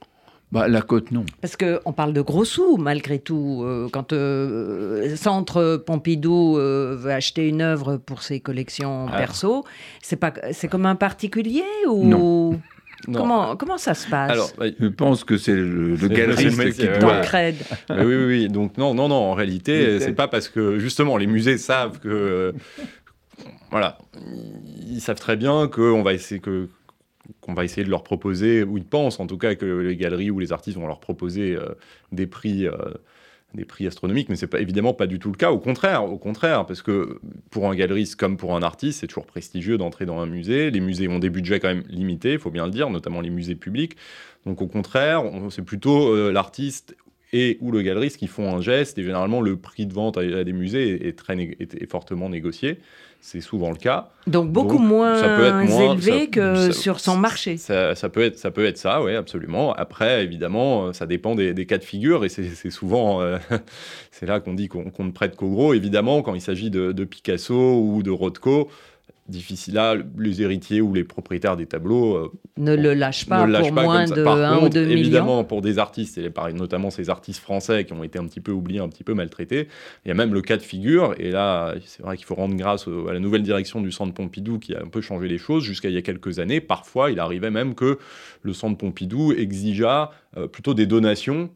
Bah, la côte, non. Parce qu'on parle de gros sous, malgré tout. Euh, quand euh, Centre Pompidou euh, veut acheter une œuvre pour ses collections Ah. perso, c'est pas, c'est comme un particulier ou Non. Comment, comment ça se passe? Alors, bah, je pense que c'est le, le galeriste qui doit. oui, oui, oui. Donc non, non, non. En réalité, c'est pas parce que justement les musées savent que voilà, ils savent très bien qu'on va essayer que qu'on va essayer de leur proposer, ou ils pensent en tout cas que les galeries ou les artistes vont leur proposer euh, des prix. Euh, des prix astronomiques, mais c'est pas évidemment pas du tout le cas. Au contraire, au contraire, parce que pour un galeriste comme pour un artiste, c'est toujours prestigieux d'entrer dans un musée. Les musées ont des budgets quand même limités, il faut bien le dire, notamment les musées publics. Donc au contraire, c'est plutôt euh, l'artiste et ou le galeriste qui font un geste. Et généralement, le prix de vente à, des musées est, très est fortement négocié c'est souvent le cas. Donc beaucoup moins, élevé que sur son marché. Ça, peut être, ça peut être ça, oui, absolument. Après, évidemment, ça dépend des, cas de figure et c'est souvent, euh, c'est là qu'on dit qu'on ne prête qu'au gros. Évidemment, quand il s'agit de, de, Picasso ou de Rothko, difficile. Là, les héritiers ou les propriétaires des tableaux euh, ne le lâchent pas pour moins de Par 1 ou 2 millions. Évidemment, pour des artistes, et notamment ces artistes français qui ont été un petit peu oubliés, un petit peu maltraités, il y a même le cas de figure. Et là, c'est vrai qu'il faut rendre grâce à la nouvelle direction du Centre Pompidou qui a un peu changé les choses. Jusqu'à il y a quelques années, parfois, il arrivait même que le Centre Pompidou exigeait euh, plutôt des donations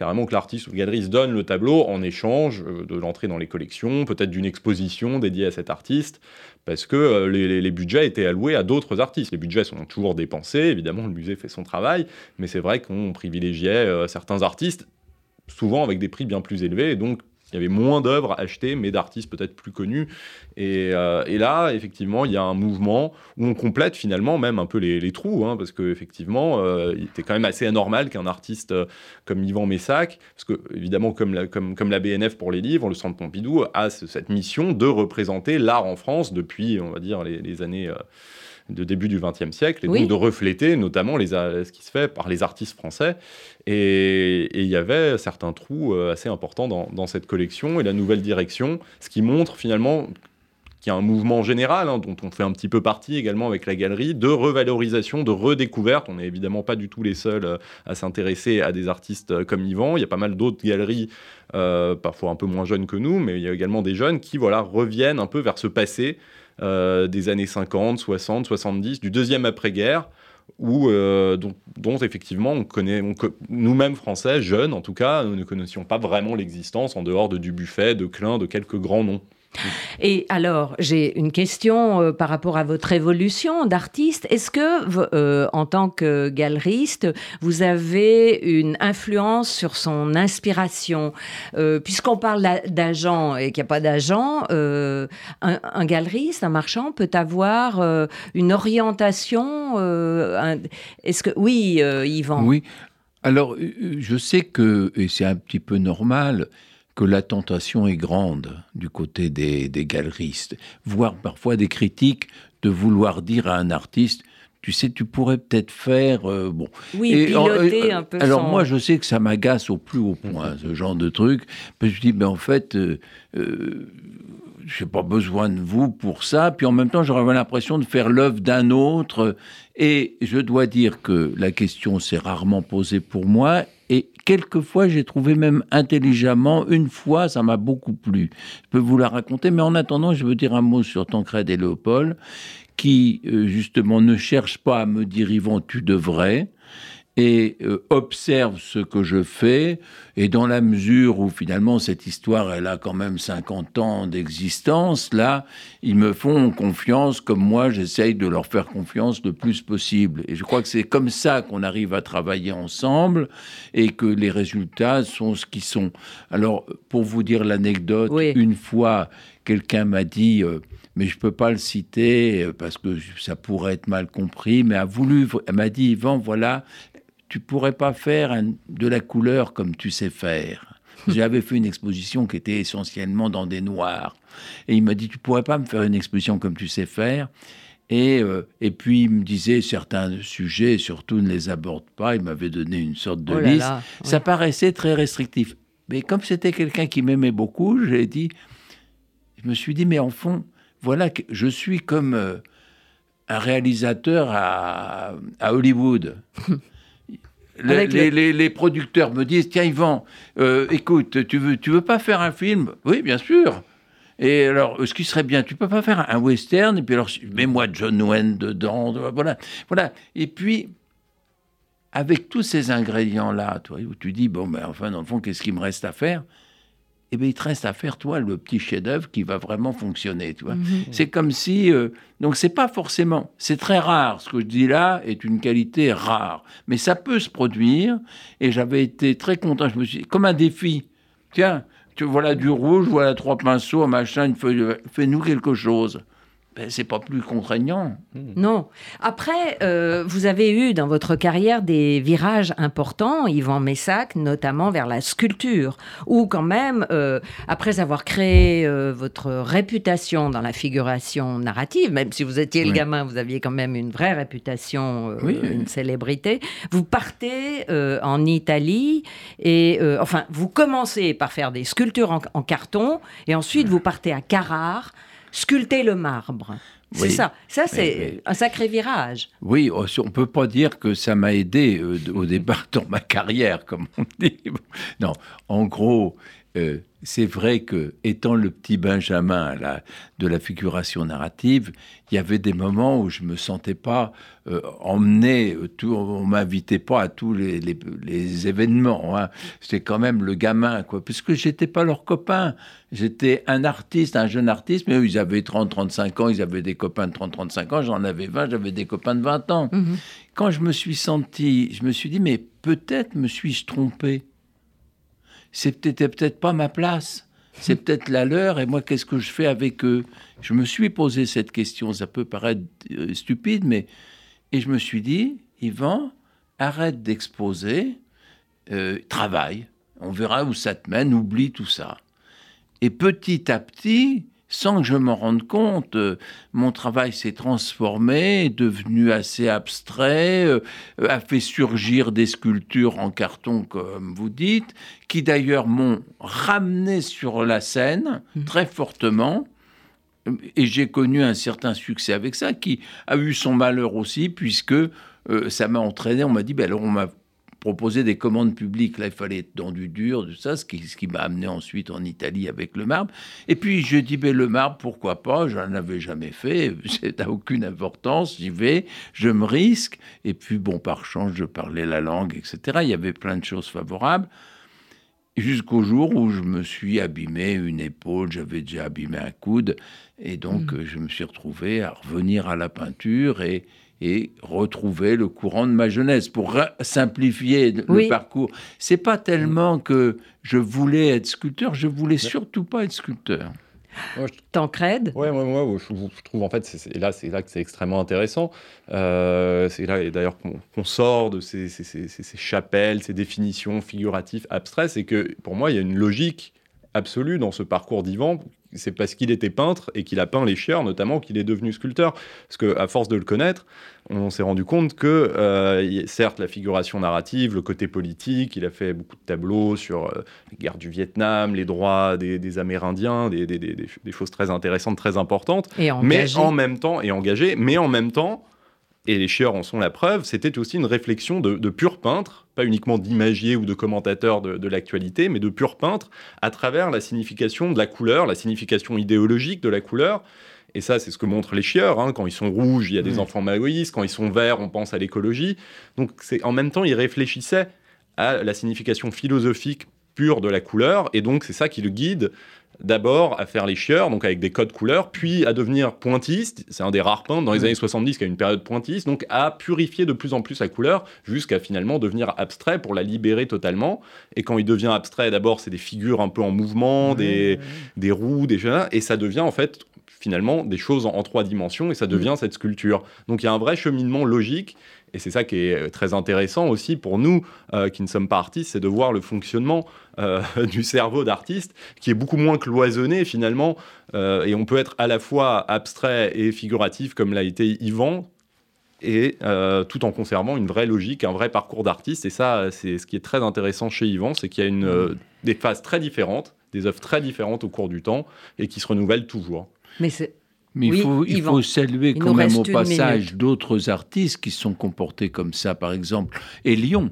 carrément que l'artiste ou le galeriste donne le tableau en échange euh, de l'entrée dans les collections, peut-être d'une exposition dédiée à cet artiste, parce que euh, les, budgets étaient alloués à d'autres artistes. Les budgets sont toujours dépensés, évidemment, le musée fait son travail, mais c'est vrai qu'on privilégiait euh, certains artistes, souvent avec des prix bien plus élevés, et donc il y avait moins d'œuvres achetées, mais d'artistes peut-être plus connus. Et, euh, là, effectivement, il y a un mouvement où on complète finalement même un peu les, trous, hein, parce qu'effectivement, euh, il était quand même assez anormal qu'un artiste euh, comme Yvan Messac, parce que évidemment, comme la, comme, comme la BNF pour les livres, le Centre Pompidou a cette mission de représenter l'art en France depuis, on va dire, les, années de début du XXe siècle, et donc de refléter notamment les, ce qui se fait par les artistes français. Et il y avait certains trous euh, assez importants dans, cette collection et la nouvelle direction, ce qui montre finalement qu'il y a un mouvement général, hein, dont on fait un petit peu partie également avec la galerie, de revalorisation, de redécouverte. On n'est évidemment pas du tout les seuls euh, à s'intéresser à des artistes euh, comme Yvan. Il y a pas mal d'autres galeries, parfois un peu moins jeunes que nous, mais il y a également des jeunes qui voilà, reviennent un peu vers ce passé des années 50, 60, 70, du deuxième après-guerre, où, euh, dont, effectivement on connaît, nous-mêmes français, jeunes en tout cas, nous ne connaissions pas vraiment l'existence en dehors de Dubuffet, de Klein, de quelques grands noms. Et alors, j'ai une question euh, par rapport à votre évolution d'artiste. Est-ce que, euh, en tant que galeriste, vous avez une influence sur son inspiration? Euh, Puisqu'on parle d'agent et qu'il n'y a pas d'agent, un, un, galeriste, un marchand peut avoir une orientation. Est-ce que oui, Yvan? Oui. Alors, je sais que, et c'est un petit peu normal, que la tentation est grande du côté des, galeristes, voire parfois des critiques de vouloir dire à un artiste tu sais, tu pourrais peut-être faire euh, bon. Oui, piloter euh, un peu. Alors moi, je sais que ça m'agace au plus haut point ce genre de truc. Que je dis, ben en fait, euh, je n'ai pas besoin de vous pour ça. Puis en même temps, j'aurais l'impression de faire l'œuvre d'un autre. Et je dois dire que la question s'est rarement posée pour moi. Et quelquefois, j'ai trouvé même intelligemment, une fois, ça m'a beaucoup plu. Je peux vous la raconter, mais en attendant, je veux dire un mot sur Tancred et Léopold, qui, euh, justement, ne cherchent pas à me dire, Yvon, tu devrais, et euh, observe ce que je fais, et dans la mesure où finalement cette histoire, elle a quand même 50 ans d'existence, là, ils me font confiance comme moi, j'essaye de leur faire confiance le plus possible. Et je crois que c'est comme ça qu'on arrive à travailler ensemble, et que les résultats sont ce qu'ils sont. Alors, pour vous dire l'anecdote, une fois, quelqu'un m'a dit... Euh, mais je ne peux pas le citer euh, parce que ça pourrait être mal compris, mais a voulu, elle m'a dit, Yvan, voilà, tu pourrais pas faire de la couleur comme tu sais faire. J'avais fait une exposition qui était essentiellement dans des noirs. Et il m'a dit, tu pourrais pas me faire une exposition comme tu sais faire. Et, euh, et puis il me disait certains sujets, surtout ne les aborde pas. Il m'avait donné une sorte de oh liste. Ça paraissait très restrictif. Mais comme c'était quelqu'un qui m'aimait beaucoup, j'ai dit, je me suis dit, mais en fond, voilà, que je suis comme euh, un réalisateur à, à Hollywood. les, producteurs me disent Tiens, Yvan, euh, écoute, tu veux, tu veux pas faire un film? Oui, bien sûr. Et alors, ce qui serait bien, tu peux pas faire un western, et puis alors, mets-moi John Wayne dedans, voilà. voilà. Et puis, avec tous ces ingrédients-là, toi, où tu dis, bon, ben enfin, dans le fond, qu'est-ce qu'il me reste à faire? Eh bien, il te reste à faire, toi, le petit chef-d'œuvre qui va vraiment fonctionner, tu vois. Mhm. C'est comme si... Euh, donc, c'est pas forcément... C'est très rare. Ce que je dis là est une qualité rare. Mais ça peut se produire. Et j'avais été très content. Je me suis comme un défi. Tiens, tu voilà du rouge, voilà trois pinceaux, machin, fais-nous quelque chose. Ben, c'est pas plus contraignant. Hmm. Non. Après, euh, vous avez eu dans votre carrière des virages importants, Yvan Messac, notamment vers la sculpture, où quand même, euh, après avoir créé euh, votre réputation dans la figuration narrative, même si vous étiez le gamin, vous aviez quand même une vraie réputation, une célébrité, vous partez en Italie et, enfin, vous commencez par faire des sculptures en, en carton et ensuite vous partez à Carrare sculpter le marbre. C'est ça. Ça, c'est un sacré virage. Oui, oh, on ne peut pas dire que ça m'a aidé euh, au départ dans ma carrière, comme on dit. Non, en gros, euh, c'est vrai que, étant le petit Benjamin de la figuration narrative, il y avait des moments où je me sentais pas euh, emmené, tout, on m'invitait pas à tous les, événements. Hein. C'était quand même le gamin, quoi, puisque j'étais pas leur copain. J'étais un artiste, un jeune artiste, mais eux, ils avaient 30, 35 ans, ils avaient des copains de 30, 35 ans, j'en avais 20, j'avais des copains de 20 ans. Mm-hmm. Quand je me suis senti, je me suis dit, mais peut-être me suis-je trompé c'était peut-être pas ma place. C'est peut-être la leur, et moi, qu'est-ce que je fais avec eux? Je me suis posé cette question, ça peut paraître euh, stupide, mais... Et je me suis dit, Yvan, arrête d'exposer, euh, travaille, on verra où ça te mène, oublie tout ça. Et petit à petit, sans que je m'en rende compte, euh, mon travail s'est transformé, est devenu assez abstrait, euh, a fait surgir des sculptures en carton, comme vous dites, qui d'ailleurs m'ont ramené sur la scène mmh. très fortement. Et j'ai connu un certain succès avec ça, qui a eu son malheur aussi, puisque euh, ça m'a entraîné. On m'a dit, ben alors on m'a proposer des commandes publiques. Là, il fallait être dans du dur, tout ça, ce qui, ce qui m'a amené ensuite en Italie avec le marbre. Et puis, je dis, le marbre, pourquoi pas? Je n'en avais jamais fait, ça n'a aucune importance, j'y vais, je me risque. Et puis, bon, par chance, je parlais la langue, etc. Il y avait plein de choses favorables. Jusqu'au jour où je me suis abîmé une épaule, j'avais déjà abîmé un coude, et donc mmh. je me suis retrouvé à revenir à la peinture et, et retrouver le courant de ma jeunesse pour simplifier le parcours. C'est pas tellement que je voulais être sculpteur, je voulais surtout pas être sculpteur. Tancred Ouais, moi, moi je, trouve en fait, et là, c'est là que c'est extrêmement intéressant. Euh, c'est là, et d'ailleurs, qu'on sort de ces, ces, ces, ces, chapelles, ces définitions figuratives abstraites, c'est que pour moi, il y a une logique absolue dans ce parcours d'Ivan c'est parce qu'il était peintre et qu'il a peint les chieurs, notamment, qu'il est devenu sculpteur. Parce qu'à force de le connaître, on s'est rendu compte que, euh, certes, la figuration narrative, le côté politique, il a fait beaucoup de tableaux sur euh, les guerres du Vietnam, les droits des, Amérindiens, des, choses très intéressantes, très importantes. Et mais en même temps, et engagé, mais en même temps, et les chieurs en sont la preuve, c'était aussi une réflexion de, de pur peintre, pas uniquement d'imagier ou de commentateur de, l'actualité, mais de pur peintre, à travers la signification de la couleur, la signification idéologique de la couleur. Et ça, c'est ce que montrent les chieurs. Hein. Quand ils sont rouges, il y a des enfants maoïstes. Quand ils sont verts, on pense à l'écologie. Donc, c'est en même temps, ils réfléchissaient à la signification philosophique pure de la couleur. Et donc, c'est ça qui le guide d'abord à faire les chieurs, donc avec des codes couleurs, puis à devenir pointiste, c'est un des rares peintres dans les années 70 qui a une période pointiste, donc à purifier de plus en plus la couleur, jusqu'à finalement devenir abstrait pour la libérer totalement. Et quand il devient abstrait, d'abord c'est des figures un peu en mouvement, des, des roues, des choses, et ça devient en fait finalement des choses en, trois dimensions, et ça devient cette sculpture. Donc il y a un vrai cheminement logique et c'est ça qui est euh, très intéressant aussi pour nous euh, qui ne sommes pas artistes, c'est de voir le fonctionnement euh, du cerveau d'artiste qui est beaucoup moins cloisonné finalement. et on peut être à la fois abstrait et figuratif comme l'a été Yvan, et tout en conservant une vraie logique, un vrai parcours d'artiste. Et ça, c'est ce qui est très intéressant chez Yvan, c'est qu'il y a une, des phases très différentes, des œuvres très différentes au cours du temps et qui se renouvellent toujours. Mais c'est mais il, faut, il faut, saluer quand même au passage d'autres artistes qui sont comportés comme ça. Par exemple, Elion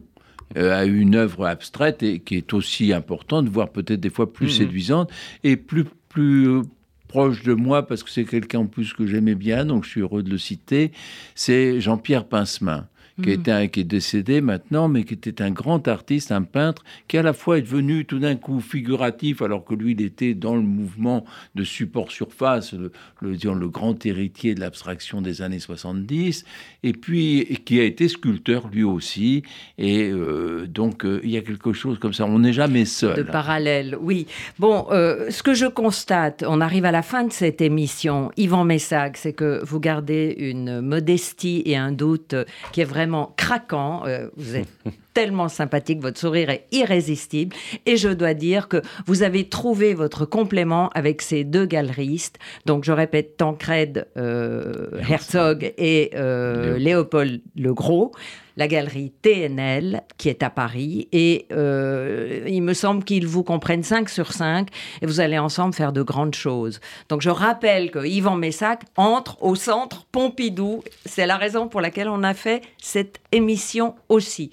euh, a une œuvre abstraite et qui est aussi importante, voire peut-être des fois plus mhm. séduisante et plus, plus, proche de moi parce que c'est quelqu'un en plus que j'aimais bien, donc je suis heureux de le citer, c'est Jean-Pierre Pincemin qui, est un, qui est décédé maintenant, mais qui était un grand artiste, un peintre, qui à la fois est devenu tout d'un coup figuratif, alors que lui, il était dans le mouvement de support surface, le, le, le grand héritier de l'abstraction des années 70, et puis qui a été sculpteur lui aussi. Et euh, donc, euh, il y a quelque chose comme ça. On n'est jamais seul. De parallèle, oui. Bon, euh, ce que je constate, on arrive à la fin de cette émission, Yvan Messac, c'est que vous gardez une modestie et un doute qui est vraiment craquant. Euh, vous êtes tellement sympathique, votre sourire est irrésistible. Et je dois dire que vous avez trouvé votre complément avec ces deux galeristes. Donc je répète, Tancred euh, Herzog et euh, Léopold Legros la galerie TNL qui est à Paris et euh, il me semble qu'ils vous comprennent 5 sur 5 et vous allez ensemble faire de grandes choses. Donc je rappelle que Yvan Messac entre au centre Pompidou. C'est la raison pour laquelle on a fait cette émission aussi.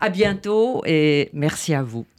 À bientôt et merci à vous.